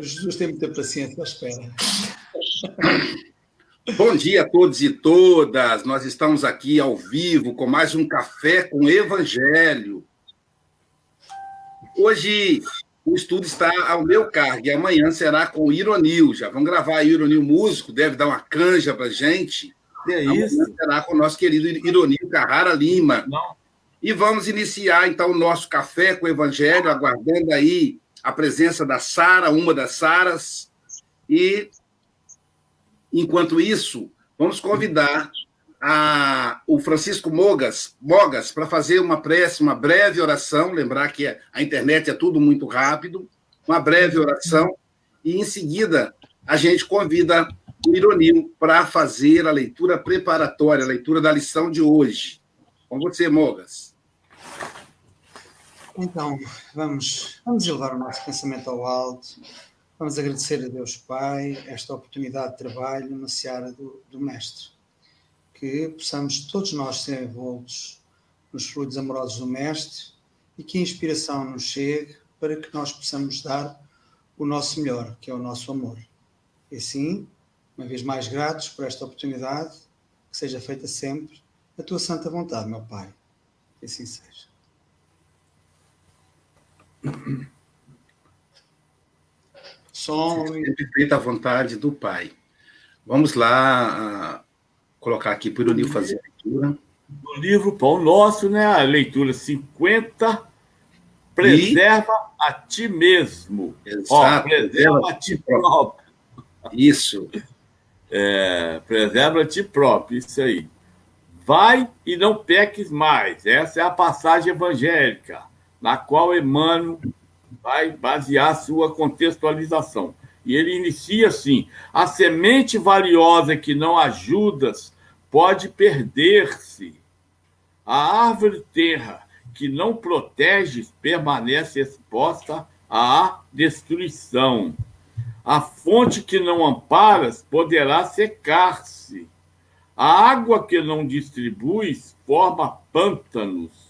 Jesus tem muita paciência, espera. Bom dia a todos e todas. Nós estamos aqui ao vivo com mais um café com Evangelho. Hoje o estudo está ao meu cargo e amanhã será com o Ironil. Já vamos gravar aí o Ironil músico, deve dar uma canja para gente. É isso. Amanhã será com o nosso querido Ironil Carrara Lima. Não. E vamos iniciar então o nosso café com o Evangelho, aguardando aí a presença da Sara, uma das Saras. E enquanto isso, vamos convidar a, o Francisco Mogas, Mogas para fazer uma prece, uma breve oração, lembrar que a internet é tudo muito rápido, uma breve oração, e em seguida a gente convida o Ironil para fazer a leitura preparatória, a leitura da lição de hoje. Com você, Mogas. Então, vamos, vamos elevar o nosso pensamento ao alto, vamos agradecer a Deus Pai esta oportunidade de trabalho na seara do, do Mestre que possamos todos nós ser envoltos nos fluidos amorosos do Mestre e que a inspiração nos chegue para que nós possamos dar o nosso melhor, que é o nosso amor. E assim, uma vez mais gratos por esta oportunidade, que seja feita sempre a tua santa vontade, meu Pai. Que assim seja. Som. Sempre feita a vontade do Pai. Vamos lá colocar aqui para o Nil fazer a leitura. Do livro Pão Nosso, né? A leitura 50. Preserva e... a ti mesmo. Exato. Ó, preserva a ti próprio. Isso. É, preserva a ti próprio, isso aí. Vai e não peques mais. Essa é a passagem evangélica, na qual Emmanuel vai basear sua contextualização. E ele inicia assim: a semente valiosa que não ajudas pode perder-se. A árvore terra que não proteges permanece exposta à destruição. A fonte que não amparas poderá secar-se. A água que não distribuis forma pântanos.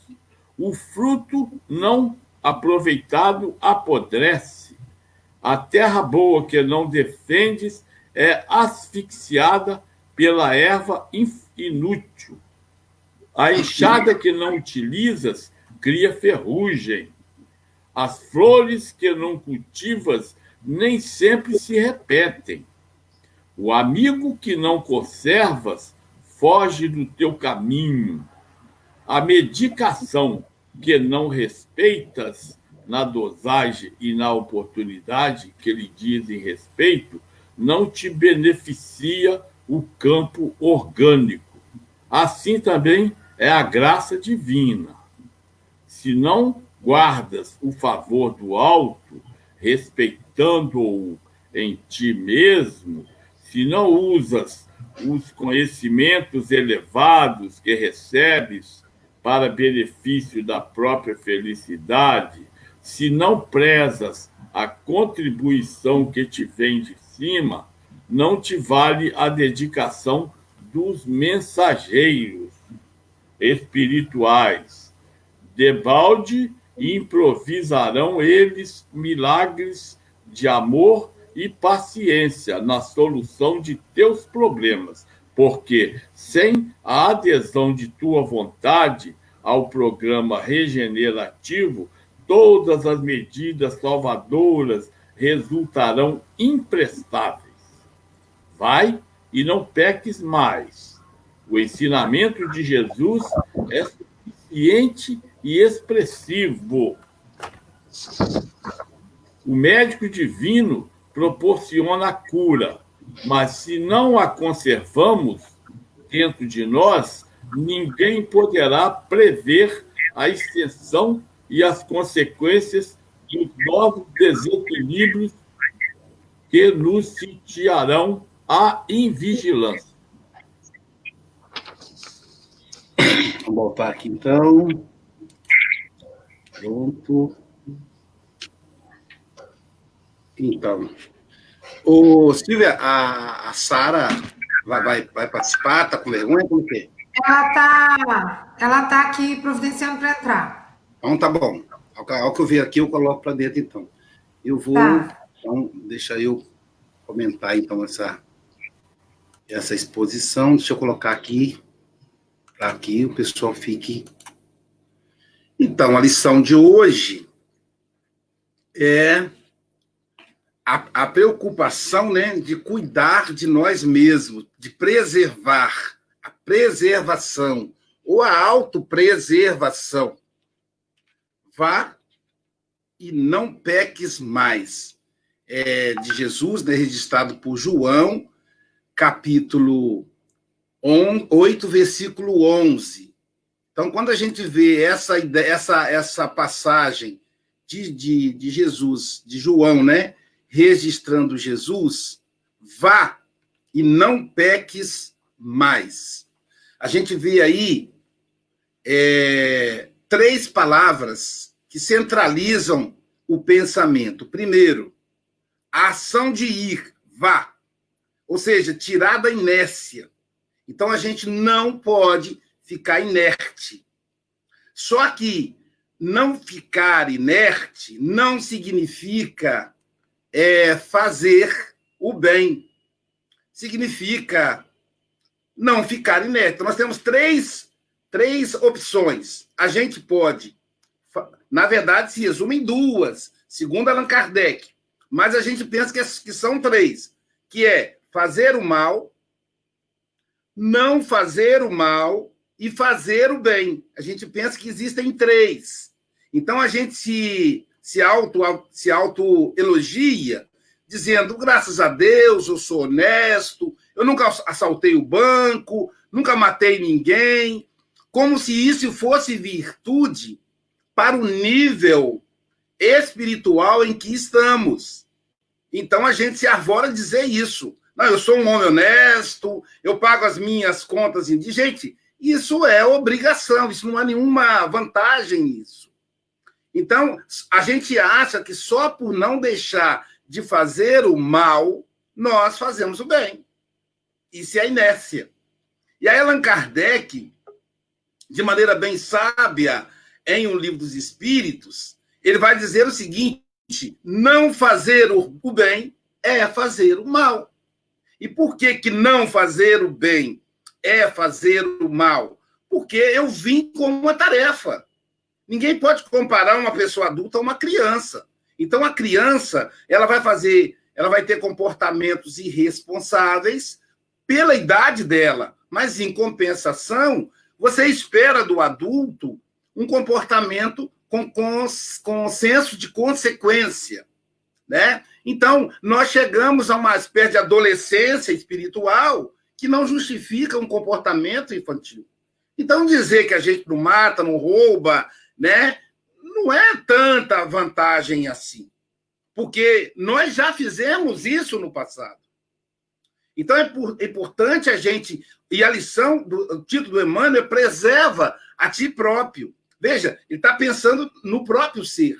O fruto não aproveitado apodrece a terra boa que não defendes é asfixiada pela erva inútil. A enxada que não utilizas cria ferrugem. As flores que não cultivas nem sempre se repetem. O amigo que não conservas foge do teu caminho. A medicação que não respeitas na dosagem e na oportunidade que lhe dizem respeito, não te beneficia o campo orgânico. Assim também é a graça divina. Se não guardas o favor do alto, respeitando-o em ti mesmo, se não usas os conhecimentos elevados que recebes para benefício da própria felicidade, se não prezas a contribuição que te vem de cima, não te vale a dedicação dos mensageiros espirituais. Debalde improvisarão eles milagres de amor e paciência na solução de teus problemas, porque sem a adesão de tua vontade ao programa regenerativo, todas as medidas salvadoras resultarão imprestáveis. Vai e não peques mais. O ensinamento de Jesus é suficiente e expressivo. O médico divino proporciona a cura, mas se não a conservamos dentro de nós, ninguém poderá prever a extensão e as consequências dos novos desequilíbrios que nos sitiarão a invigilância. Vamos voltar aqui então. Pronto. Então, o Silvia, a, a Sara vai, vai, vai participar? Está com vergonha? Como que é? Ela está ela tá aqui providenciando para entrar. Então tá bom. Ao que eu ver aqui, eu coloco para dentro, então. Eu vou. Tá. Então, deixa eu comentar então essa essa exposição. Deixa eu colocar aqui para que o pessoal fique. Então, a lição de hoje é a, a preocupação né, de cuidar de nós mesmos, de preservar, a preservação ou a autopreservação. Vá e não peques mais. É, de Jesus, né, registrado por João, capítulo 8, versículo 11. Então, quando a gente vê essa, essa, essa passagem de, de, de Jesus, de João, né, registrando Jesus, vá e não peques mais. A gente vê aí é, três palavras que centralizam o pensamento. Primeiro, a ação de ir, vá. Ou seja, tirar da inércia. Então a gente não pode ficar inerte. Só que não ficar inerte não significa é, fazer o bem. Significa não ficar inerte. Nós temos três, três opções. A gente pode, na verdade, se resume em duas, segundo Allan Kardec. Mas a gente pensa que, que são três, que é fazer o mal, não fazer o mal e fazer o bem. A gente pensa que existem três. Então a gente se se auto se auto elogia dizendo graças a Deus eu sou honesto, eu nunca assaltei o banco, nunca matei ninguém, como se isso fosse virtude para o nível espiritual em que estamos. Então a gente se arvora dizer isso. Não, eu sou um homem honesto, eu pago as minhas contas. De gente, isso é obrigação, isso não há nenhuma vantagem nisso. Então, a gente acha que só por não deixar de fazer o mal, nós fazemos o bem. Isso é a inércia. E aí, Allan Kardec, de maneira bem sábia, em O Livro dos Espíritos, ele vai dizer o seguinte: não fazer o bem é fazer o mal. E por que, que não fazer o bem é fazer o mal? Porque eu vim com uma tarefa. Ninguém pode comparar uma pessoa adulta a uma criança. Então a criança, ela vai fazer, ela vai ter comportamentos irresponsáveis pela idade dela, mas em compensação, você espera do adulto um comportamento com, com, com senso de consequência, né? Então, nós chegamos a uma espécie de adolescência espiritual que não justifica um comportamento infantil. Então, dizer que a gente não mata, não rouba, né? Não é tanta vantagem assim, porque nós já fizemos isso no passado. Então é, é importante a gente e a lição do título do Emmanuel é preserva a ti próprio. Veja, ele está pensando no próprio ser.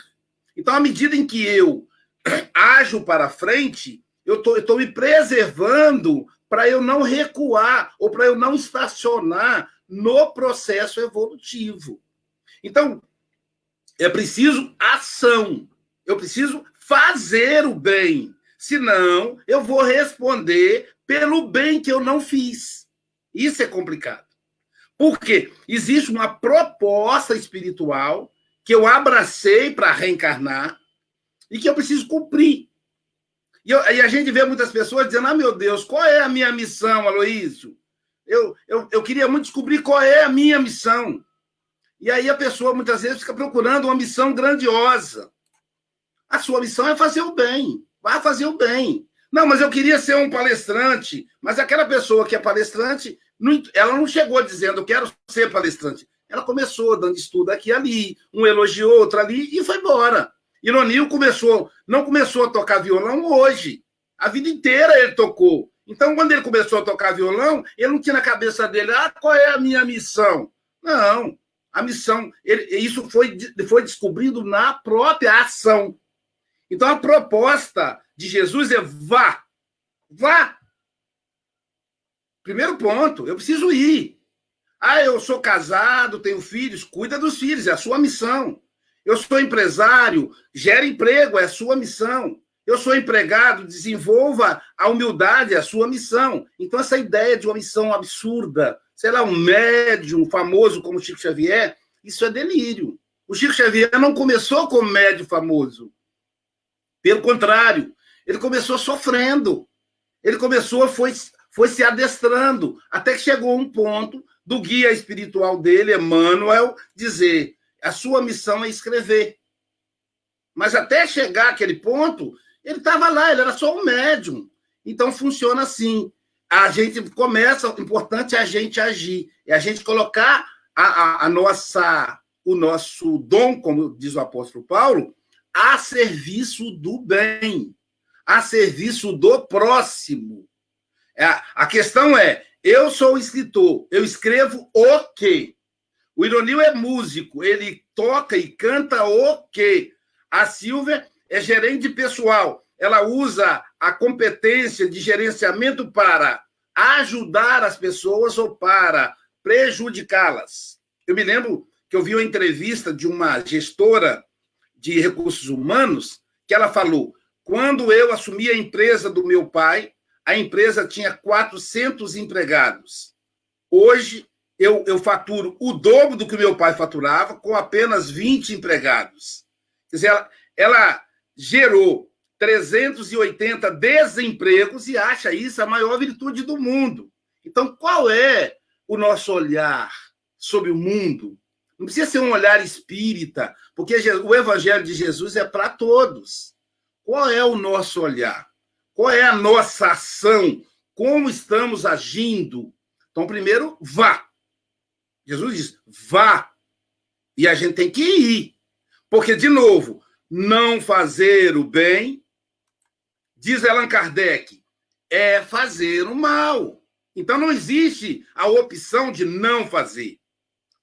Então, à medida em que eu ajo para frente, eu estou me preservando para eu não recuar ou para eu não estacionar no processo evolutivo. Então, é preciso ação. Eu preciso fazer o bem. Senão, eu vou responder pelo bem que eu não fiz. Isso é complicado. Porque existe uma proposta espiritual que eu abracei para reencarnar e que eu preciso cumprir. E, eu, e, a gente vê muitas pessoas dizendo: Ah, meu Deus, qual é a minha missão, Aloísio? Eu, eu, eu queria muito descobrir qual é a minha missão. E aí a pessoa muitas vezes fica procurando uma missão grandiosa. A sua missão é fazer o bem. Vá fazer o bem. Não, mas eu queria ser um palestrante. Mas aquela pessoa que é palestrante, ela não chegou dizendo, quero ser palestrante. Ela começou dando estudo aqui e ali, um elogiou, outro ali, e foi embora. Ironil começou, não começou a tocar violão hoje. A vida inteira ele tocou. Então, quando ele começou a tocar violão, ele não tinha na cabeça dele, ah, qual é a minha missão? Não a missão. Ele, isso foi, foi descobrido na própria ação. Então, a proposta de Jesus é vá. Vá. Primeiro ponto, eu preciso ir. Ah, eu sou casado, tenho filhos, cuida dos filhos, é a sua missão. Eu sou empresário, gera emprego, é a sua missão. Eu sou empregado, desenvolva a humildade, a sua missão. Então, essa ideia de uma missão absurda, sei lá, um médium famoso como Chico Xavier, isso é delírio. O Chico Xavier não começou como médium famoso. Pelo contrário, ele começou sofrendo. Ele começou, foi, foi se adestrando, até que chegou um ponto do guia espiritual dele, Emmanuel, dizer: a sua missão é escrever. Mas até chegar àquele ponto, ele estava lá, ele era só um médium. Então funciona assim. A gente começa, o importante é a gente agir, é a gente colocar a, a, a nossa, o nosso dom, como diz o apóstolo Paulo, a serviço do bem, a serviço do próximo. É, a questão é: eu sou escritor, eu escrevo o quê? O Ironil é músico, ele toca e canta o quê? A Silvia é gerente pessoal, ela usa a competência de gerenciamento para ajudar as pessoas ou para prejudicá-las. Eu me lembro que eu vi uma entrevista de uma gestora de recursos humanos que ela falou: quando eu assumi a empresa do meu pai, a empresa tinha 400 empregados. Hoje, eu, eu faturo o dobro do que meu pai faturava com apenas 20 empregados. Quer dizer, ela, ela gerou 380 desempregos e acha isso a maior virtude do mundo. Então, qual é o nosso olhar sobre o mundo? Não precisa ser um olhar espírita, porque o evangelho de Jesus é para todos. Qual é o nosso olhar? Qual é a nossa ação? Como estamos agindo? Então, primeiro, vá. Jesus diz: vá. E a gente tem que ir. Porque, de novo, não fazer o bem diz Allan Kardec, é fazer o mal. Então não existe a opção de não fazer.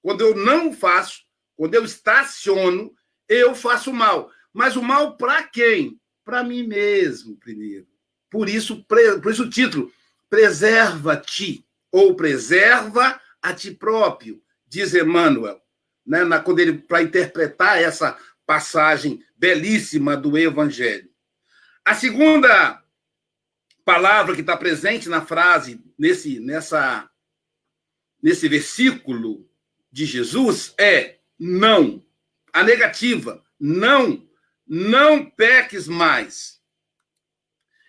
Quando eu não faço, quando eu estaciono, eu faço mal. Mas o mal para quem? Para mim mesmo, primeiro. Por isso, por isso o título, preserva-te, ou preserva a ti próprio, diz Emmanuel, né, quando ele para interpretar essa passagem belíssima do Evangelho. A segunda palavra que está presente na frase, nesse, nessa, nesse versículo de Jesus, é não. A negativa, não, não peques mais.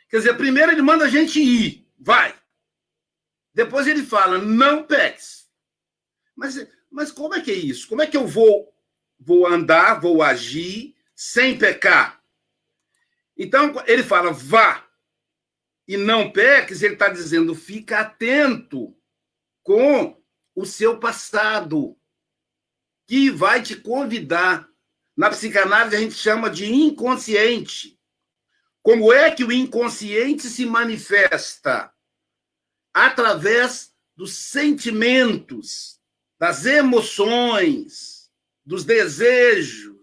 Quer dizer, primeiro ele manda a gente ir, vai. Depois ele fala, não peques. Mas, mas como é que é isso? Como é que eu vou, vou andar, vou agir sem pecar? Então, ele fala, vá e não peques, ele está dizendo, fica atento com o seu passado, que vai te convidar. Na psicanálise, a gente chama de inconsciente. Como é que o inconsciente se manifesta? Através dos sentimentos, das emoções, dos desejos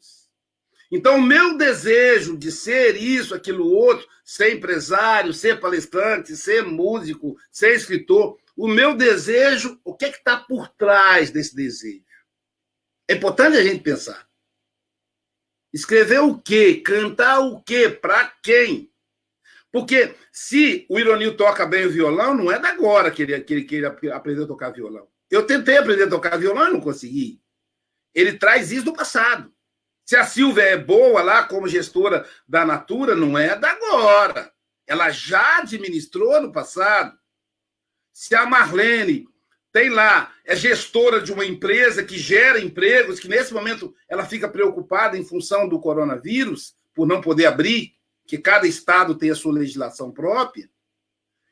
então, o meu desejo de ser isso, aquilo outro, ser empresário, ser palestrante, ser músico, ser escritor, o meu desejo, o que é que está por trás desse desejo? É importante a gente pensar. Escrever o quê? Cantar o quê? Para quem? Porque se o Ironil toca bem o violão, não é da agora que ele, que, ele, que ele aprendeu a tocar violão. Eu tentei aprender a tocar violão e não consegui. Ele traz isso do passado. Se a Silvia é boa lá como gestora da Natura, não é da agora. Ela já administrou no passado. Se a Marlene tem lá, é gestora de uma empresa que gera empregos, que nesse momento ela fica preocupada em função do coronavírus, por não poder abrir, que cada estado tem a sua legislação própria.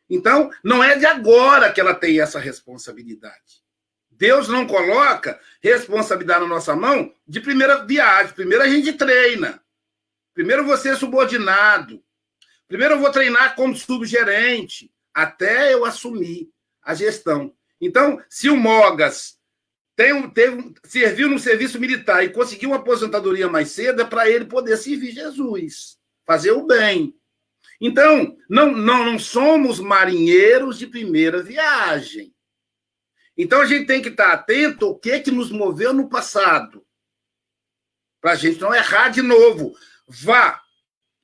Então, não é de agora que ela tem essa responsabilidade. Deus não coloca responsabilidade na nossa mão de primeira viagem. Primeiro a gente treina. Primeiro você é subordinado. Primeiro eu vou treinar como subgerente, até eu assumir a gestão. Então, se o Mogas tem um, teve, serviu no serviço militar e conseguiu uma aposentadoria mais cedo, é para ele poder servir Jesus, fazer o bem. Então, não, não, não somos marinheiros de primeira viagem. Então a gente tem que estar atento ao que, que nos moveu no passado. Para a gente não errar de novo. Vá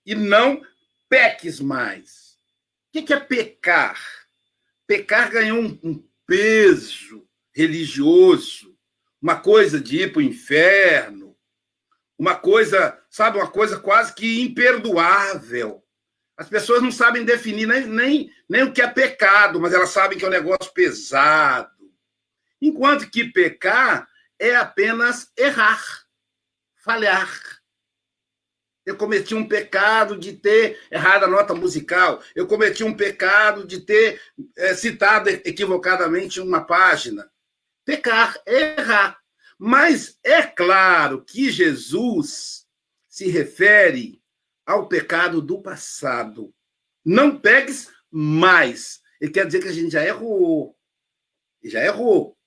e não peques mais. O que é pecar? Pecar ganhou um peso religioso, uma coisa de ir para o inferno, uma coisa, sabe, uma coisa quase que imperdoável. As pessoas não sabem definir nem, nem, nem o que é pecado, mas elas sabem que é um negócio pesado. Enquanto que pecar é apenas errar, falhar. Eu cometi um pecado de ter errado a nota musical. Eu cometi um pecado de ter é, citado equivocadamente uma página. Pecar, errar. Mas é claro que Jesus se refere ao pecado do passado. Não pegues mais. Ele quer dizer que a gente já errou. Já errou.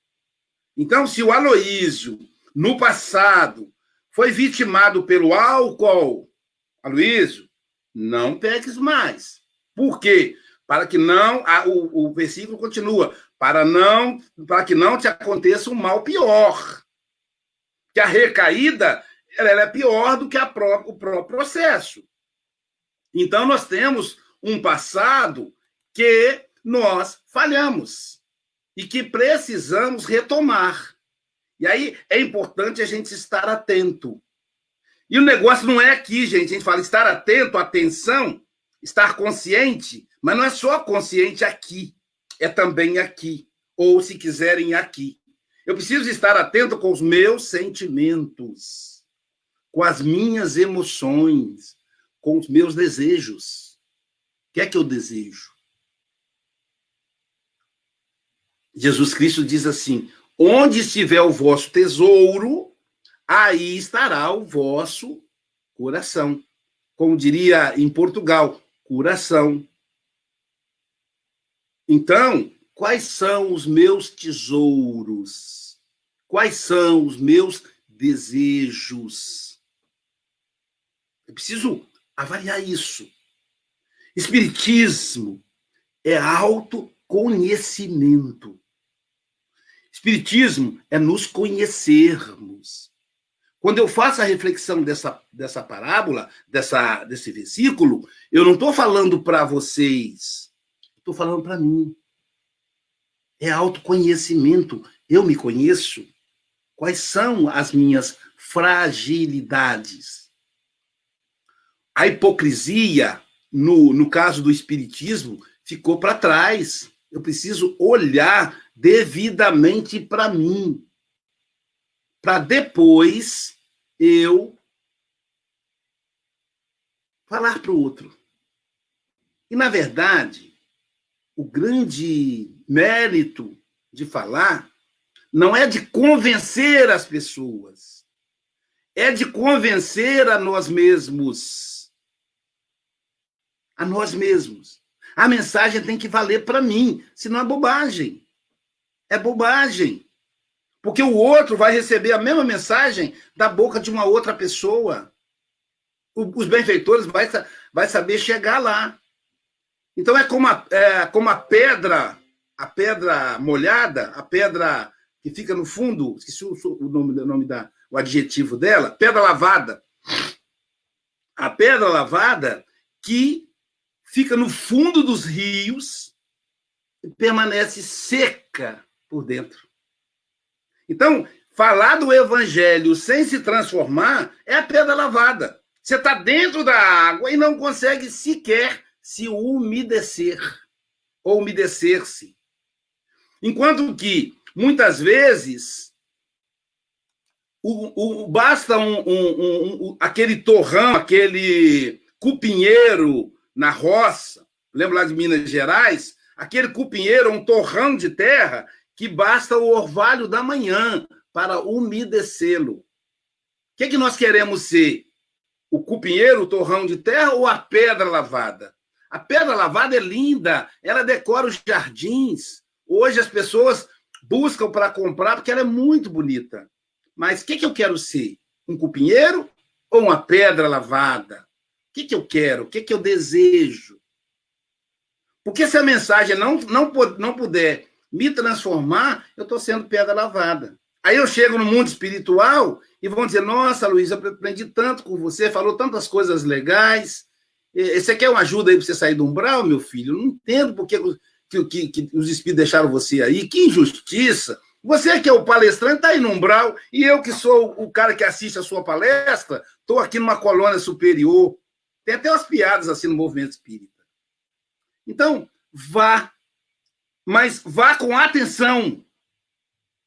Então, se o Aloísio, no passado, foi vitimado pelo álcool, Aloysio, não peques mais. Por quê? Para que não. A, o, o versículo continua. Para não, para que não te aconteça um mal pior. Que a recaída ela, ela é pior do que a pró o próprio processo. Então, nós temos um passado que nós falhamos e que precisamos retomar. E aí é importante a gente estar atento. E o negócio não é aqui, gente. A gente fala estar atento, atenção, estar consciente, mas não é só consciente aqui, é também aqui. Ou, se quiserem, aqui. Eu preciso estar atento com os meus sentimentos, com as minhas emoções, com os meus desejos. O que é que eu desejo? Jesus Cristo diz assim: onde estiver o vosso tesouro, aí estará o vosso coração. Como diria em Portugal, coração. Então, quais são os meus tesouros? Quais são os meus desejos? Eu preciso avaliar isso. Espiritismo é autoconhecimento. Espiritismo é nos conhecermos. Quando eu faço a reflexão dessa, dessa parábola, dessa, desse versículo, eu não estou falando para vocês, estou falando para mim. É autoconhecimento. Eu me conheço. Quais são as minhas fragilidades? A hipocrisia, no, no caso do Espiritismo, ficou para trás. Eu preciso olhar devidamente para mim para depois eu falar para o outro. E, na verdade, o grande mérito de falar não é de convencer as pessoas, é de convencer a nós mesmos. A nós mesmos. A mensagem tem que valer para mim, senão é bobagem. É bobagem. Porque o outro vai receber a mesma mensagem da boca de uma outra pessoa. os benfeitores vai, vai saber chegar lá. Então é como a, é como a pedra, a pedra molhada, a pedra que fica no fundo, esqueci o, o nome, o nome da, o adjetivo dela, pedra lavada. A pedra lavada que fica no fundo dos rios e permanece seca por dentro. Então, falar do evangelho sem se transformar é a pedra lavada. Você está dentro da água e não consegue sequer se umedecer ou umedecer-se. Enquanto que, muitas vezes, o, o, basta um, um, um, aquele torrão, aquele cupinheiro na roça, lembra lá de Minas Gerais? Aquele cupinheiro, um torrão de terra, que basta o orvalho da manhã para umedecê-lo. O que, é que nós queremos ser? O cupinheiro, o torrão de terra ou a pedra lavada? A pedra lavada é linda, ela decora os jardins. Hoje as pessoas buscam para comprar porque ela é muito bonita. Mas o que, que eu quero ser? Um cupinheiro ou uma pedra lavada? O que, que eu quero? O que, que eu desejo? Porque se a mensagem não, não, não puder me transformar, eu estou sendo pedra lavada. Aí eu chego no mundo espiritual e vão dizer: Nossa, Luiz, eu aprendi tanto com você, falou tantas coisas legais. Você quer uma ajuda aí para você sair do umbral, meu filho? Não entendo por que, que, que, que os espíritos deixaram você aí. Que injustiça! Você que é o palestrante está aí no umbral, e eu que sou o cara que assiste a sua palestra, estou aqui numa colônia superior. Tem até umas piadas assim no movimento espírita. Então, vá, mas vá com atenção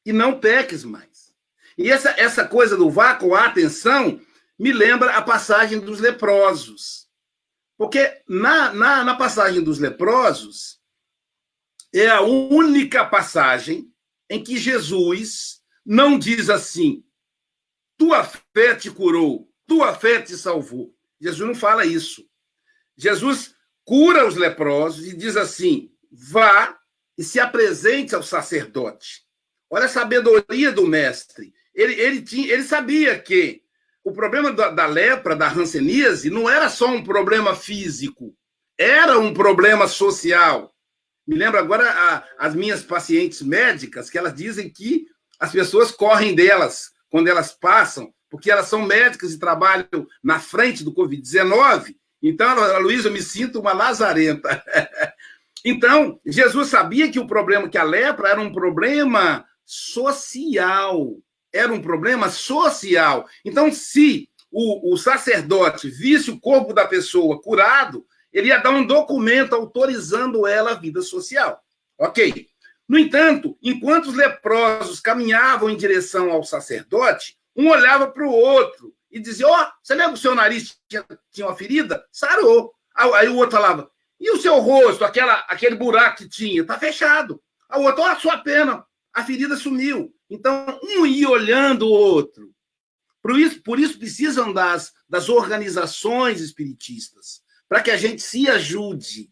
e não peques mais. E essa, essa coisa do vá com atenção me lembra a passagem dos leprosos. Porque na, na, na passagem dos leprosos, é a única passagem em que Jesus não diz assim: tua fé te curou, tua fé te salvou. Jesus não fala isso. Jesus cura os leprosos e diz assim: vá e se apresente ao sacerdote. Olha a sabedoria do mestre. Ele, ele, tinha, ele sabia que o problema da, da lepra, da hanseníase, não era só um problema físico, era um problema social. Me lembro agora a, as minhas pacientes médicas, que elas dizem que as pessoas correm delas quando elas passam, porque elas são médicas e trabalham na frente do Covid-19. Então, Luísa, eu me sinto uma lazarenta. então, Jesus sabia que o problema, que a lepra era um problema social. Era um problema social. Então, se o, o sacerdote visse o corpo da pessoa curado, ele ia dar um documento autorizando ela a vida social. Ok. No entanto, enquanto os leprosos caminhavam em direção ao sacerdote, um olhava para o outro e dizia: Ó, oh, você lembra que o seu nariz tinha, tinha uma ferida? Sarou. Aí o outro falava: E o seu rosto, aquela, aquele buraco que tinha? Está fechado. Aí o outro: Ó, oh, a sua pena, a ferida sumiu. Então, um ia olhando o outro. Por isso, por isso precisam das, das organizações espiritistas para que a gente se ajude,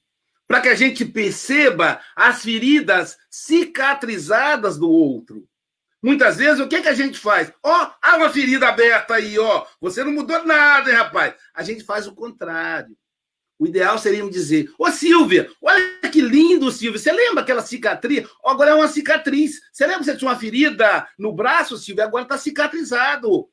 para que a gente perceba as feridas cicatrizadas do outro. Muitas vezes, o que, que a gente faz? Ó, oh, há uma ferida aberta aí, ó. Você não mudou nada, hein, rapaz? A gente faz o contrário. O ideal seria dizer: Ô Silvia, olha que lindo, Silvia. Você lembra aquela cicatriz? Agora é uma cicatriz. Você lembra que você tinha uma ferida no braço, Silvia? Agora está cicatrizado.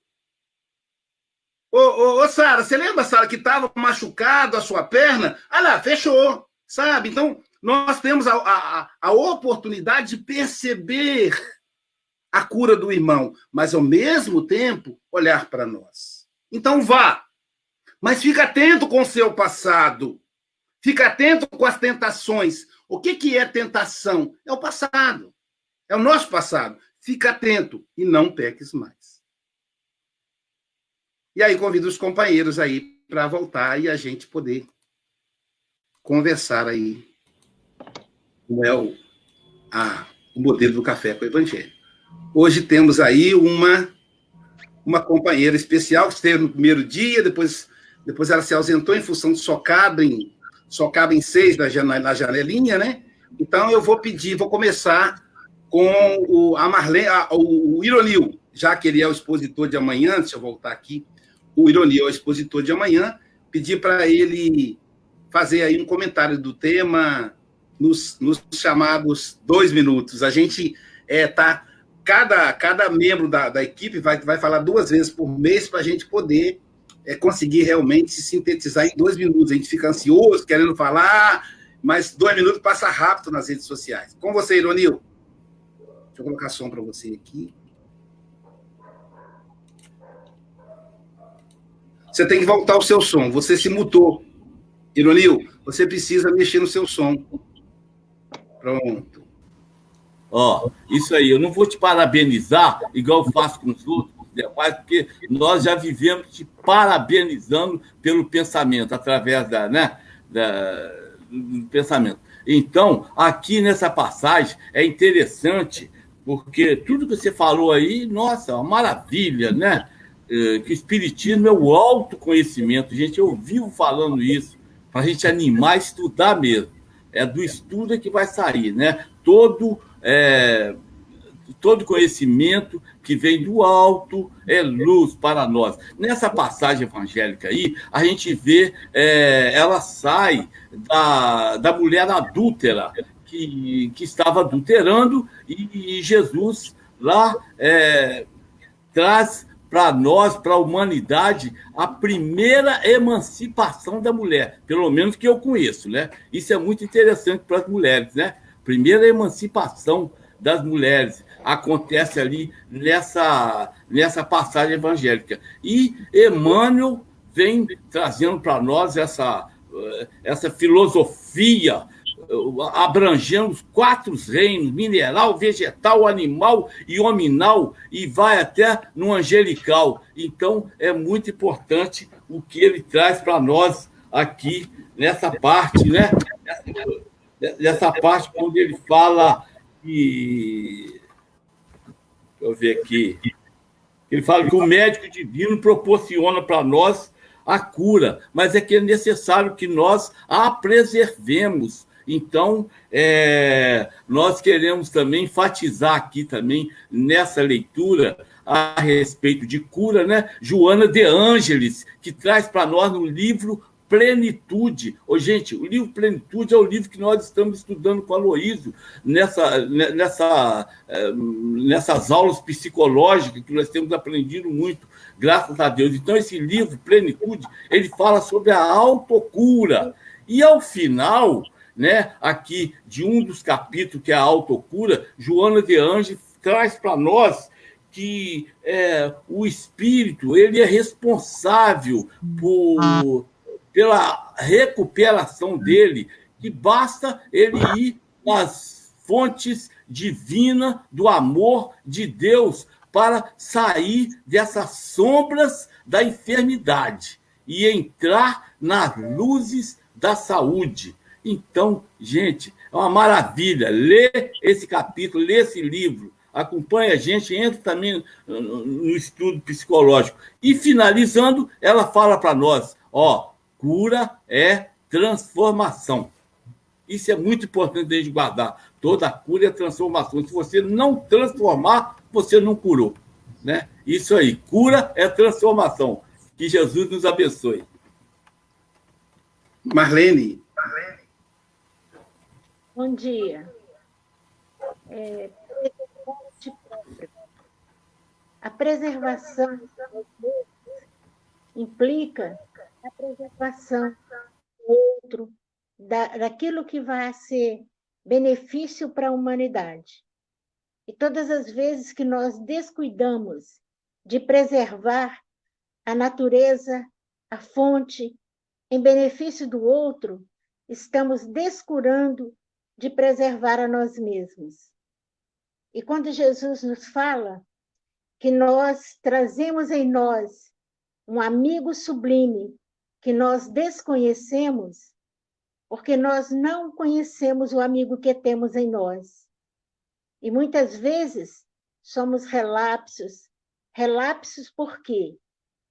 Ô, ô, ô Sara, você lembra, Sara, que estava machucado a sua perna? Ah lá, fechou, sabe? Então, nós temos a, a, a oportunidade de perceber a cura do irmão, mas ao mesmo tempo olhar para nós. Então vá, mas fica atento com o seu passado. Fica atento com as tentações. O que, que é tentação? É o passado. É o nosso passado. Fica atento e não peques mais. E aí convido os companheiros aí para voltar e a gente poder conversar aí como é o, a, o modelo do café com o Evangelho. Hoje temos aí uma uma companheira especial que esteve no primeiro dia, depois, depois ela se ausentou em função de só cabem, só cabem seis na, na janelinha, né? Então eu vou pedir, vou começar com o, a Marlene, a, o, o Ironil, já que ele é o expositor de amanhã, deixa eu voltar aqui, o Ironia, o expositor de amanhã, pedir para ele fazer aí um comentário do tema nos, nos chamados dois minutos. A gente é, tá cada, cada membro da, da equipe vai, vai falar duas vezes por mês para a gente poder é, conseguir realmente se sintetizar em dois minutos. A gente fica ansioso, querendo falar, mas dois minutos passa rápido nas redes sociais. Com você, Ironil. Deixa eu colocar som para você aqui. Você tem que voltar o seu som. Você se mutou. Ironil, você precisa mexer no seu som. Pronto. Ó, oh, isso aí. Eu não vou te parabenizar, igual eu faço com os outros, demais, porque nós já vivemos te parabenizando pelo pensamento, através da, né, da, do pensamento. Então, aqui nessa passagem é interessante, porque tudo que você falou aí, nossa, uma maravilha, né? É, que o Espiritismo é o autoconhecimento. Gente, eu vivo falando isso para a gente animar estudar mesmo. É do estudo que vai sair, né? Todo, é, todo conhecimento que vem do alto é luz para nós. Nessa passagem evangélica aí, a gente vê, é, ela sai da, da mulher adúltera, que, que estava adulterando, e, e Jesus lá é, traz para nós, para a humanidade, a primeira emancipação da mulher, pelo menos que eu conheço, né? Isso é muito interessante para as mulheres, né? Primeira emancipação das mulheres acontece ali nessa, nessa passagem evangélica. E Emmanuel vem trazendo para nós essa, essa filosofia abrangendo os quatro reinos, mineral, vegetal, animal e hominal, e vai até no angelical. Então, é muito importante o que ele traz para nós aqui nessa parte, né? Nessa parte quando ele fala que. Deixa eu ver aqui. Ele fala que o médico divino proporciona para nós a cura, mas é que é necessário que nós a preservemos então, é, nós queremos também enfatizar aqui também nessa leitura a respeito de cura, né? Joana de Ângeles, que traz para nós no livro Plenitude. Ô, gente, o livro Plenitude é o livro que nós estamos estudando com a Aloísio nessa, nessa, é, nessas aulas psicológicas que nós temos aprendido muito, graças a Deus. Então, esse livro, Plenitude, ele fala sobre a autocura. E, ao final, né, aqui de um dos capítulos, que é a autocura, Joana de Anjos traz para nós que é, o espírito ele é responsável por, pela recuperação dele, que basta ele ir nas fontes divinas do amor de Deus para sair dessas sombras da enfermidade e entrar nas luzes da saúde. Então, gente, é uma maravilha. Lê esse capítulo, lê esse livro. Acompanha a gente, entra também no estudo psicológico. E finalizando, ela fala para nós: ó, cura é transformação. Isso é muito importante a gente guardar. Toda cura é transformação. Se você não transformar, você não curou. Né? Isso aí, cura é transformação. Que Jesus nos abençoe. Marlene, Marlene. Bom dia. É, a preservação implica a preservação do outro, da, daquilo que vai ser benefício para a humanidade. E todas as vezes que nós descuidamos de preservar a natureza, a fonte, em benefício do outro, estamos descurando de preservar a nós mesmos. E quando Jesus nos fala que nós trazemos em nós um amigo sublime que nós desconhecemos, porque nós não conhecemos o amigo que temos em nós. E muitas vezes somos relapsos. Relapsos por quê?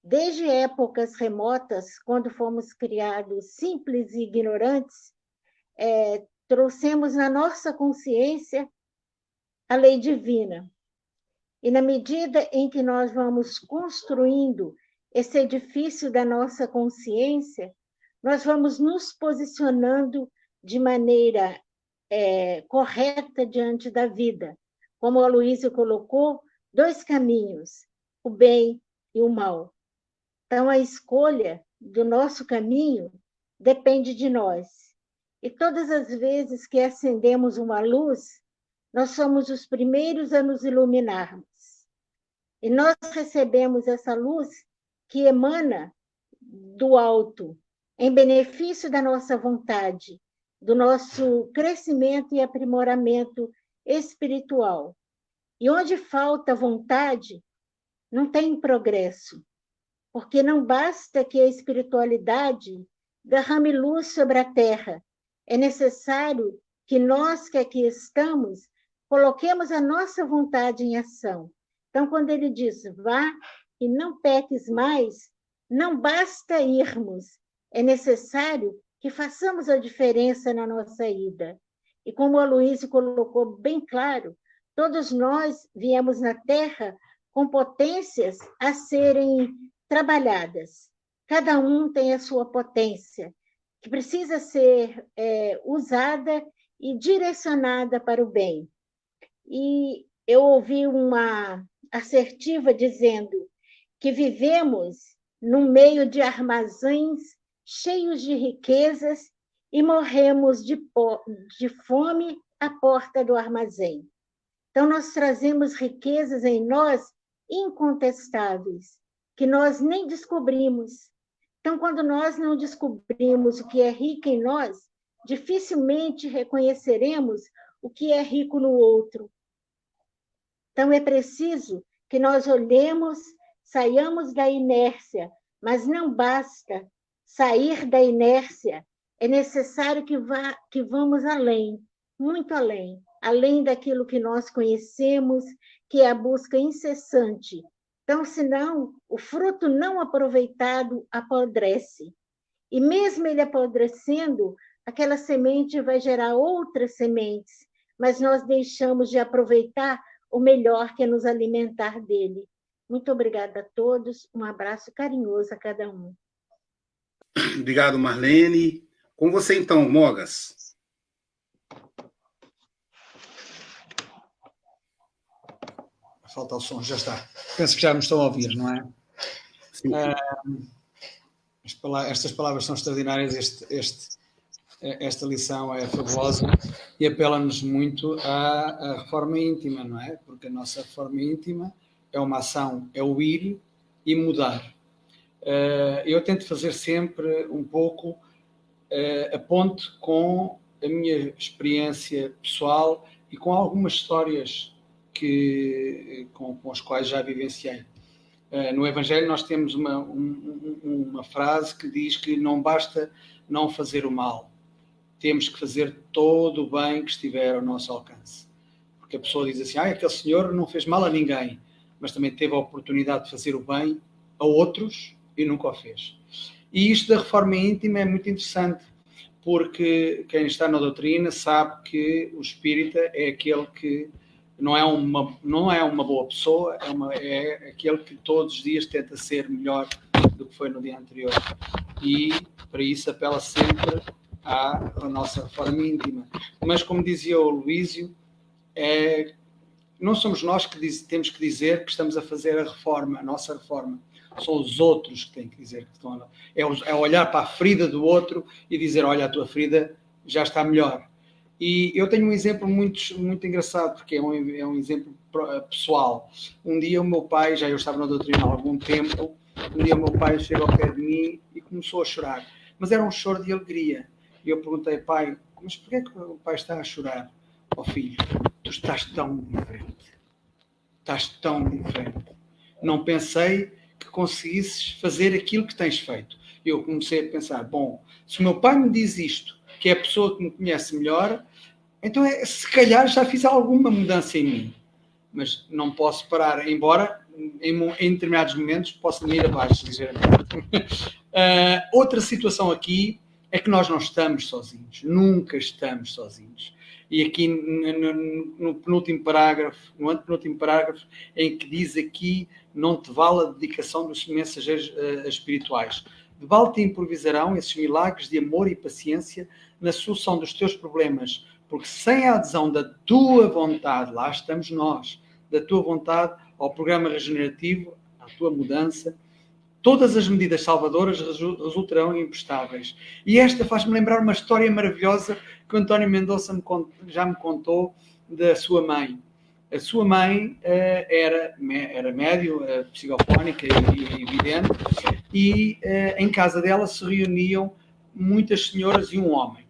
Desde épocas remotas, quando fomos criados simples e ignorantes, é, trouxemos na nossa consciência a lei divina. E na medida em que nós vamos construindo esse edifício da nossa consciência, nós vamos nos posicionando de maneira é, correta diante da vida. Como a Luísa colocou, dois caminhos, o bem e o mal. Então, a escolha do nosso caminho depende de nós. E todas as vezes que acendemos uma luz, nós somos os primeiros a nos iluminarmos. E nós recebemos essa luz que emana do alto, em benefício da nossa vontade, do nosso crescimento e aprimoramento espiritual. E onde falta vontade, não tem progresso, porque não basta que a espiritualidade derrame luz sobre a terra, é necessário que nós que aqui estamos coloquemos a nossa vontade em ação. Então, quando ele diz vá e não peques mais, não basta irmos, é necessário que façamos a diferença na nossa ida. E como a Luísa colocou bem claro, todos nós viemos na Terra com potências a serem trabalhadas. Cada um tem a sua potência que precisa ser é, usada e direcionada para o bem. E eu ouvi uma assertiva dizendo que vivemos no meio de armazéns cheios de riquezas e morremos de, de fome à porta do armazém. Então, nós trazemos riquezas em nós incontestáveis, que nós nem descobrimos. Então, quando nós não descobrimos o que é rico em nós, dificilmente reconheceremos o que é rico no outro. Então, é preciso que nós olhemos, saiamos da inércia, mas não basta sair da inércia, é necessário que, vá, que vamos além, muito além, além daquilo que nós conhecemos, que é a busca incessante. Então, senão, o fruto não aproveitado apodrece. E mesmo ele apodrecendo, aquela semente vai gerar outras sementes, mas nós deixamos de aproveitar o melhor que é nos alimentar dele. Muito obrigada a todos, um abraço carinhoso a cada um. Obrigado, Marlene. Com você então, Mogas. Falta o som, já está. Penso que já me estão a ouvir, não é? Sim. estas palavras são extraordinárias, este, este, esta lição é fabulosa e apela-nos muito à, à, reforma íntima, não é? Porque a nossa reforma íntima é uma ação, é o ir e mudar. Uh, eu tento fazer sempre um pouco uh, a ponte com a minha experiência pessoal e com algumas histórias que, com, com as quais já vivenciei. Uh, no Evangelho nós temos uma, um, uma frase que diz que não basta não fazer o mal, temos que fazer todo o bem que estiver ao nosso alcance. Porque a pessoa diz assim, ah, aquele senhor não fez mal a ninguém, mas também teve a oportunidade de fazer o bem a outros e nunca o fez. E isto da reforma íntima é muito interessante, porque quem está na doutrina sabe que o espírita é aquele que não é uma, não é uma boa pessoa, é, uma, é aquele que todos os dias tenta ser melhor do que foi no dia anterior. E para isso apela sempre à, à nossa reforma íntima. Mas, como dizia o Luísio, é, não somos nós que diz, temos que dizer que estamos a fazer a reforma, a nossa reforma. São os outros que têm que dizer que estão a... é, é olhar para a ferida do outro e dizer: Olha, a tua ferida já está melhor e eu tenho um exemplo muito, muito engraçado, porque é um, é um exemplo pessoal. Um dia o meu pai, já eu estava na doutrina há algum tempo, um dia o meu pai chegou ao pé de mim e começou a chorar. Mas era um choro de alegria. E eu perguntei, pai, mas porquê é que o pai está a chorar? Oh, filho, tu estás tão diferente. Estás tão diferente. Não pensei que conseguisses fazer aquilo que tens feito. Eu comecei a pensar, bom, se o meu pai me diz isto, que é a pessoa que me conhece melhor, então, é, se calhar já fiz alguma mudança em mim, mas não posso parar, embora em, em determinados momentos possa ir abaixo, ligeiramente. uh, outra situação aqui é que nós não estamos sozinhos, nunca estamos sozinhos. E aqui no, no, penúltimo parágrafo, no antepenúltimo parágrafo, em que diz aqui: não te vale a dedicação dos mensageiros uh, espirituais. De vale te improvisarão esses milagres de amor e paciência na solução dos teus problemas, porque sem a adesão da tua vontade, lá estamos nós, da tua vontade ao programa regenerativo, à tua mudança, todas as medidas salvadoras resultarão imprestáveis. E esta faz-me lembrar uma história maravilhosa que o António Mendonça me já me contou da sua mãe. A sua mãe uh, era, era médio, uh, psicofónica e, e evidente, e uh, em casa dela se reuniam muitas senhoras e um homem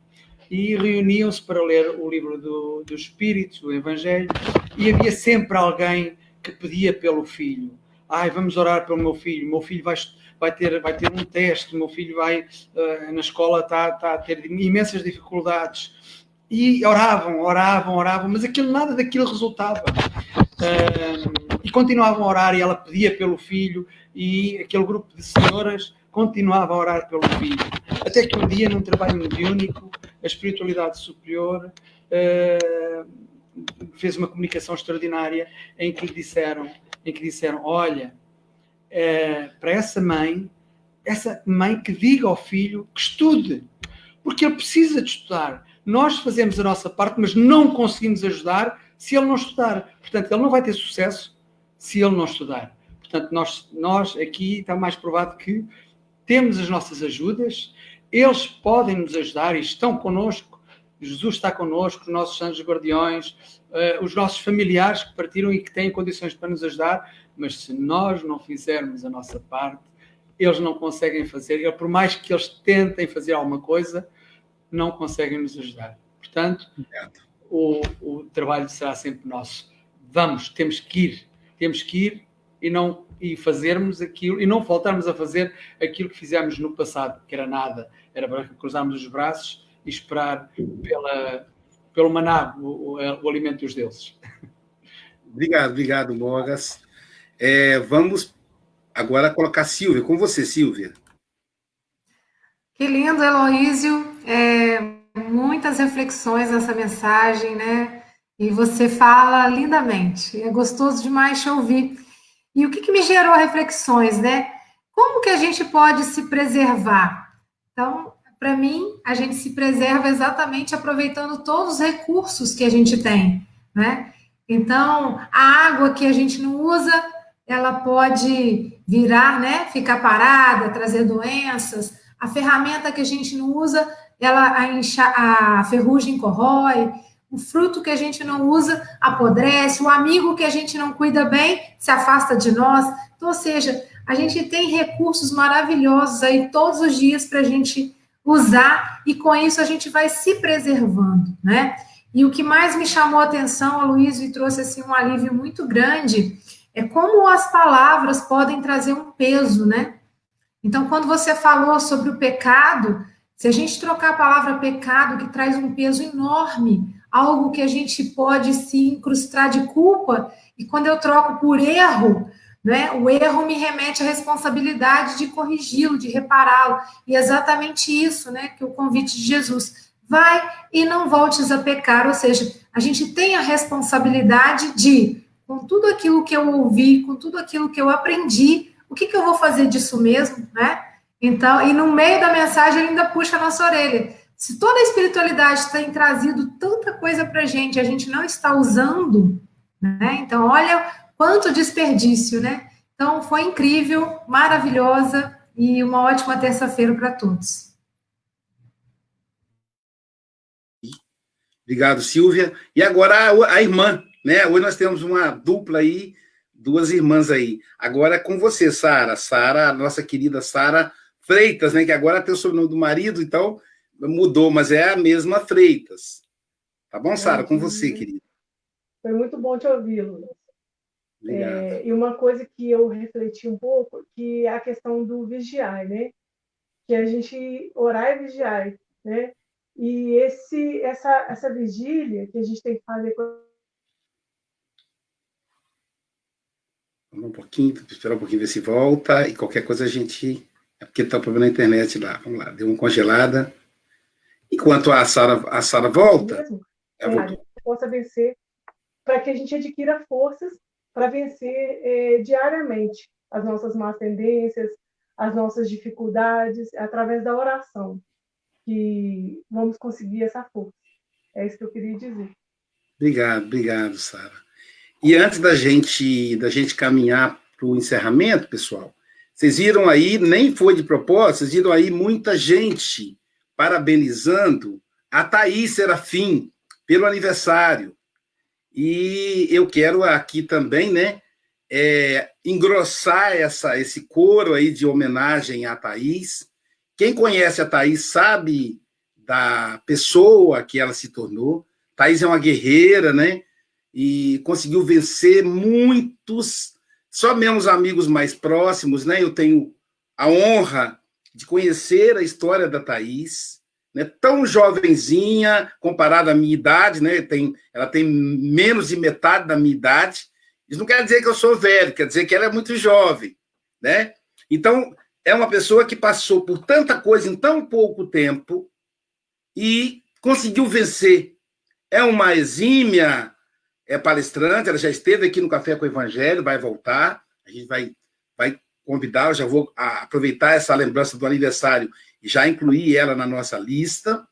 e reuniam-se para ler o livro do, do Espírito, do Evangelho, e havia sempre alguém que pedia pelo filho. Ai, vamos orar pelo meu filho, meu filho vai, vai, ter, vai ter um teste, meu filho vai uh, na escola está, está a ter imensas dificuldades. E oravam, oravam, oravam, mas aquilo, nada daquilo resultava. Uh, e continuavam a orar, e ela pedia pelo filho, e aquele grupo de senhoras continuava a orar pelo filho. Até que um dia, num trabalho mediúnico, a espiritualidade superior uh, fez uma comunicação extraordinária em que lhe disseram, em que disseram, olha, uh, para essa mãe, essa mãe que diga ao filho que estude, porque ele precisa de estudar. Nós fazemos a nossa parte, mas não conseguimos ajudar se ele não estudar. Portanto, ele não vai ter sucesso se ele não estudar. Portanto, nós, nós aqui está mais provado que temos as nossas ajudas, eles podem nos ajudar e estão connosco. Jesus está connosco, os nossos anjos guardiões, uh, os nossos familiares que partiram e que têm condições para nos ajudar, mas se nós não fizermos a nossa parte, eles não conseguem fazer. Por mais que eles tentem fazer alguma coisa, não conseguem nos ajudar. Portanto, o, o trabalho será sempre nosso. Vamos, temos que ir, temos que ir e não e fazermos aquilo e não voltarmos a fazer aquilo que fizemos no passado, que era nada, era para cruzarmos os braços e esperar pela, pelo maná, o, o, o alimento dos deuses. Obrigado, obrigado, Mogas. É, vamos agora colocar Silvia. Com você, Silvia. Que lindo, Heloísio. É, muitas reflexões nessa mensagem, né? E você fala lindamente. É gostoso demais te ouvir. E o que, que me gerou reflexões, né? Como que a gente pode se preservar? Então, para mim, a gente se preserva exatamente aproveitando todos os recursos que a gente tem, né? Então, a água que a gente não usa, ela pode virar, né? Ficar parada, trazer doenças. A ferramenta que a gente não usa, ela a, incha, a ferrugem corrói o fruto que a gente não usa apodrece, o amigo que a gente não cuida bem se afasta de nós. Então, ou seja, a gente tem recursos maravilhosos aí todos os dias para a gente usar e com isso a gente vai se preservando, né? E o que mais me chamou a atenção, a Luiz, e trouxe assim um alívio muito grande, é como as palavras podem trazer um peso, né? Então, quando você falou sobre o pecado, se a gente trocar a palavra pecado, que traz um peso enorme, algo que a gente pode se incrustar de culpa, e quando eu troco por erro, né, o erro me remete à responsabilidade de corrigi-lo, de repará-lo. E é exatamente isso, né, que o convite de Jesus. Vai e não voltes a pecar, ou seja, a gente tem a responsabilidade de, com tudo aquilo que eu ouvi, com tudo aquilo que eu aprendi, o que, que eu vou fazer disso mesmo, né? Então, e no meio da mensagem ele ainda puxa a nossa orelha. Se toda a espiritualidade tem trazido tanta coisa para a gente, a gente não está usando, né? Então, olha quanto desperdício, né? Então, foi incrível, maravilhosa e uma ótima terça-feira para todos. Obrigado, Silvia. E agora a, a, irmã, né? Hoje nós temos uma dupla aí, duas irmãs aí. Agora é com você, Sara. Sara, nossa querida Sara Freitas, né? Que agora tem o sobrenome do marido, então mudou, mas é a mesma Freitas. Tá bom, Sara? Com você, querida. Foi muito bom te ouvi-lo. É, e uma coisa que eu refleti um pouco, que é a questão do vigiar, né? Que a gente orar e vigiar, né? E esse, essa, essa vigília que a gente tem que fazer Vamos um pouquinho, esperar um pouquinho ver se volta, e qualquer coisa a gente. É porque está o problema na internet lá. Vamos lá, deu uma congelada. Enquanto a Sara a Sara volta, é, possa vencer, para que a gente adquira forças para vencer é, diariamente as nossas más tendências, as nossas dificuldades, através da oração, que vamos conseguir essa força. É isso que eu queria dizer. Obrigado, obrigado, Sara. E antes da gente da gente caminhar para o encerramento, pessoal, vocês viram aí, nem foi de propósito, vocês viram aí muita gente parabenizando a Thaís Serafim pelo aniversário. E eu quero aqui também, né, é, engrossar essa, esse coro aí de homenagem à Thaís. Quem conhece a Thaís sabe da pessoa que ela se tornou. Thaís é uma guerreira, né? E conseguiu vencer muitos, só os amigos mais próximos, né? Eu tenho a honra de conhecer a história da Thaís, né, tão jovenzinha comparada à minha idade, né, tem, ela tem menos de metade da minha idade. Isso não quer dizer que eu sou velho, quer dizer que ela é muito jovem, né? Então, é uma pessoa que passou por tanta coisa em tão pouco tempo e conseguiu vencer. É uma exímia é palestrante, ela já esteve aqui no Café com o Evangelho, vai voltar, a gente vai, vai convidar, eu já vou aproveitar essa lembrança do aniversário já incluir ela na nossa lista.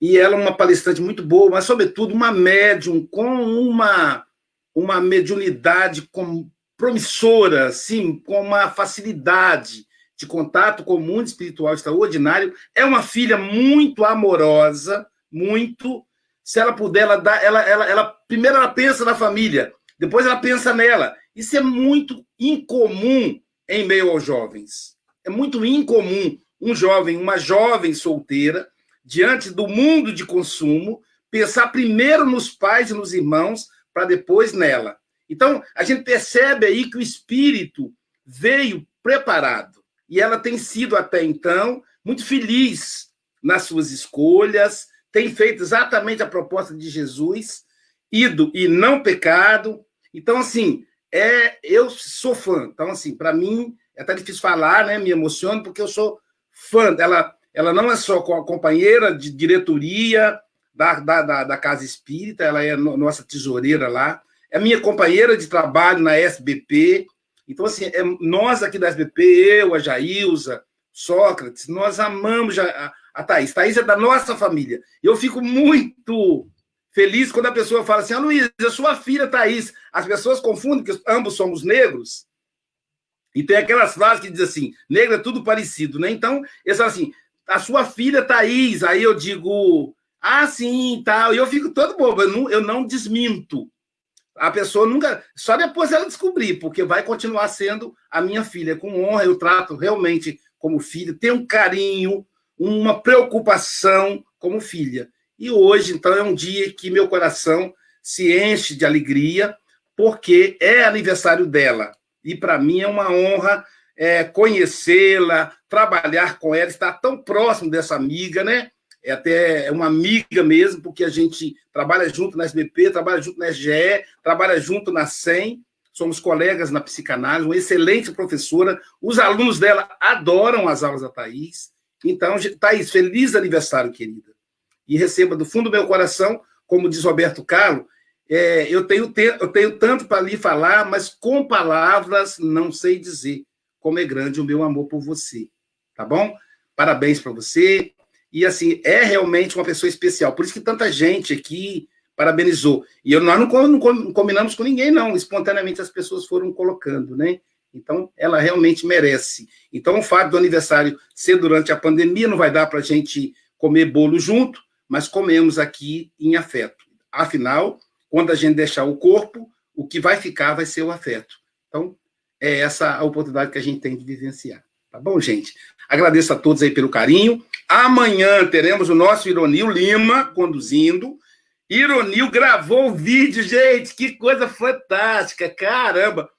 E ela é uma palestrante muito boa, mas, sobretudo, uma médium com uma, uma mediunidade com, promissora, assim, com uma facilidade de contato com o mundo espiritual extraordinário. É uma filha muito amorosa, muito. Se ela puder, ela dá, ela, ela, ela primeiro ela pensa na família, depois ela pensa nela. Isso é muito incomum em meio aos jovens. É muito incomum um jovem, uma jovem solteira, diante do mundo de consumo, pensar primeiro nos pais e nos irmãos, para depois nela. Então, a gente percebe aí que o espírito veio preparado. E ela tem sido, até então, muito feliz nas suas escolhas, tem feito exatamente a proposta de Jesus, ido e não pecado. Então, assim, é, eu sou fã. Então, assim, para mim, é até difícil falar, né? Me emociono, porque eu sou fã. Ela, ela não é só companheira de diretoria da, da, da Casa Espírita, ela é nossa tesoureira lá, é minha companheira de trabalho na SBP. Então, assim, é, nós aqui da SBP, eu, a Jailza, Sócrates, nós amamos a, a Thaís. Thaís é da nossa família. Eu fico muito feliz quando a pessoa fala assim: ah, Luiz, eu sou a filha Thaís. As pessoas confundem que ambos somos negros. E tem aquelas frases que dizem assim: negro é tudo parecido, né? Então, eles falam assim: a sua filha Thaís. Aí eu digo: ah, sim, tal. E eu fico todo bobo, eu não, eu não desminto. A pessoa nunca. Só depois ela descobrir, porque vai continuar sendo a minha filha. Com honra, eu trato realmente como filha, tenho um carinho, uma preocupação como filha. E hoje, então, é um dia que meu coração se enche de alegria, porque é aniversário dela. E para mim é uma honra é, conhecê-la, trabalhar com ela, estar tão próximo dessa amiga, né? é até uma amiga mesmo, porque a gente trabalha junto na SBP, trabalha junto na SGE, trabalha junto na SEM, somos colegas na psicanálise, uma excelente professora, os alunos dela adoram as aulas da Thaís. Então, Thaís, feliz aniversário, querida. E receba do fundo do meu coração, como diz Roberto Carlos, é, eu, tenho, eu tenho tanto para lhe falar, mas com palavras não sei dizer como é grande o meu amor por você. Tá bom? Parabéns para você, e, assim, é realmente uma pessoa especial. Por isso que tanta gente aqui parabenizou. E eu, nós não, não combinamos com ninguém, não. Espontaneamente as pessoas foram colocando, né? Então, ela realmente merece. Então, o fato do aniversário ser durante a pandemia não vai dar para a gente comer bolo junto, mas comemos aqui em afeto. Afinal, quando a gente deixar o corpo, o que vai ficar vai ser o afeto. Então, é essa a oportunidade que a gente tem de vivenciar. Tá bom, gente? Agradeço a todos aí pelo carinho. Amanhã teremos o nosso Ironil Lima conduzindo. Ironil gravou o vídeo, gente, que coisa fantástica, caramba.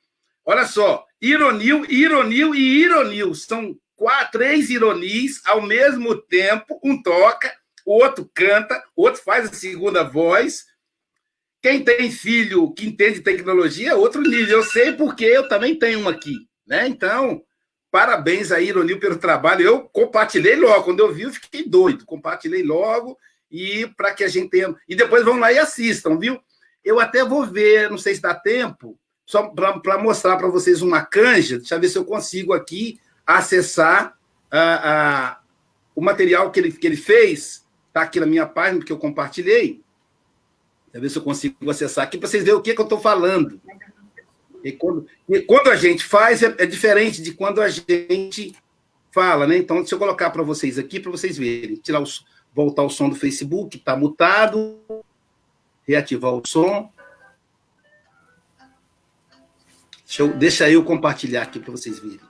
Olha só, Ironil, Ironil e Ironil são quatro, três ironis ao mesmo tempo. Um toca, o outro canta, o outro faz a segunda voz. Quem tem filho que entende tecnologia é outro nível. Eu sei porque eu também tenho uma aqui, né? Então, Parabéns aí, Ironil, pelo trabalho. Eu compartilhei logo. Quando eu vi, eu fiquei doido. Compartilhei logo e para que a gente tenha. E depois vão lá e assistam, viu? Eu até vou ver, não sei se dá tempo, só para mostrar para vocês uma canja. Deixa eu ver se eu consigo aqui acessar o material que ele, que ele fez. Está aqui na minha página, que eu compartilhei. Deixa eu ver se eu consigo acessar aqui para vocês verem o que, que eu estou falando. E quando, e quando a gente faz, é, é, diferente de quando a gente fala, né? Então, deixa eu colocar para vocês aqui, para vocês verem. Tirar o, voltar o som do Facebook, está mutado. Reativar o som. Deixa eu, deixa eu compartilhar aqui para vocês verem.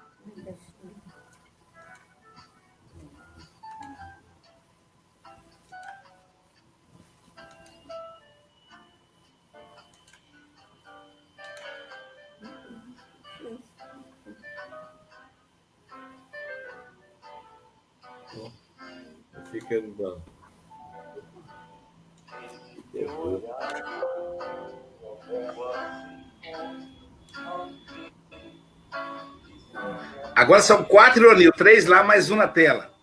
Agora são quatro Ironil, três lá, mais um na tela.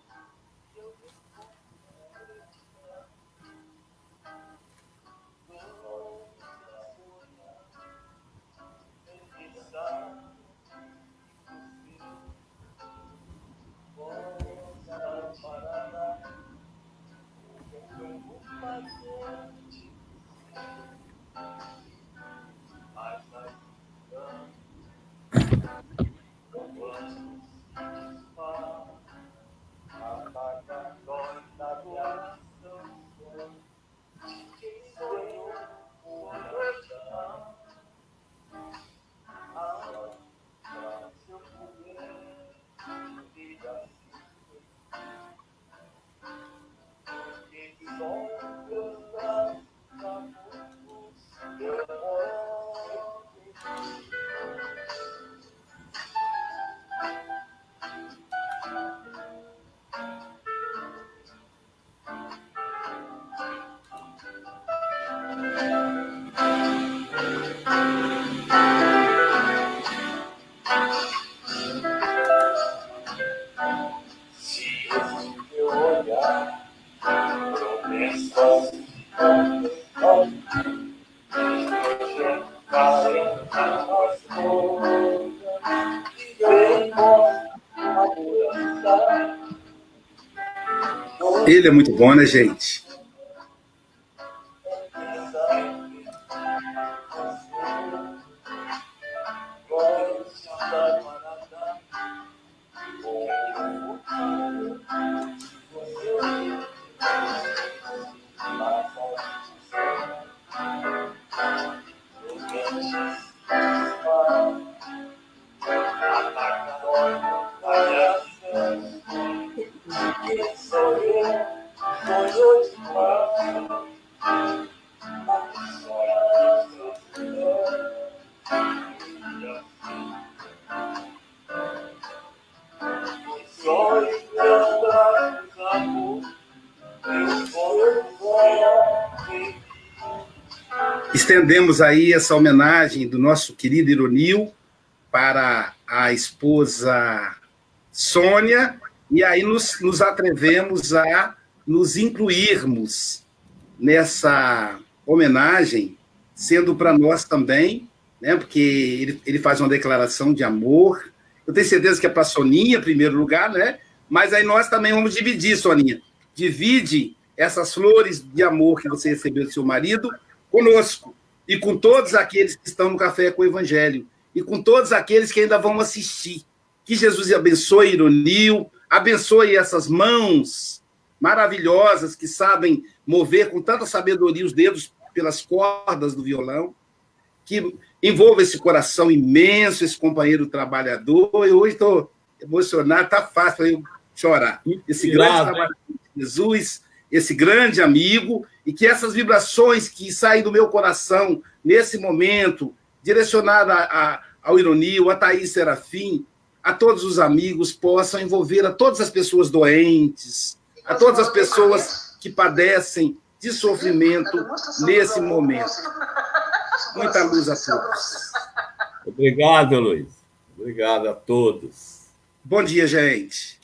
Muito bom, né, gente? Estendemos aí essa homenagem do nosso querido Ironil para a esposa Sônia, e aí nos, nos atrevemos a nos incluirmos nessa homenagem, sendo para nós também, né, porque ele, ele faz uma declaração de amor. Eu tenho certeza que é para a Soninha, em primeiro lugar, né? Mas aí nós também vamos dividir, Soninha. Divide essas flores de amor que você recebeu do seu marido conosco e com todos aqueles que estão no Café com o Evangelho e com todos aqueles que ainda vão assistir. Que Jesus abençoe Ironil, abençoe essas mãos maravilhosas que sabem mover com tanta sabedoria os dedos pelas cordas do violão, que envolva esse coração imenso, esse companheiro trabalhador. Eu hoje estou emocionado, está fácil eu chorar. Esse grande trabalhador de Jesus, esse grande amigo, e que essas vibrações que saem do meu coração nesse momento, direcionada a, ao Ironio, a Thaís Serafim, a todos os amigos, possam envolver a todas as pessoas doentes, a todas as pessoas que padecem de sofrimento nesse momento. Muita luz a todos. Obrigado, Luiz. Obrigado a todos. Bom dia, gente.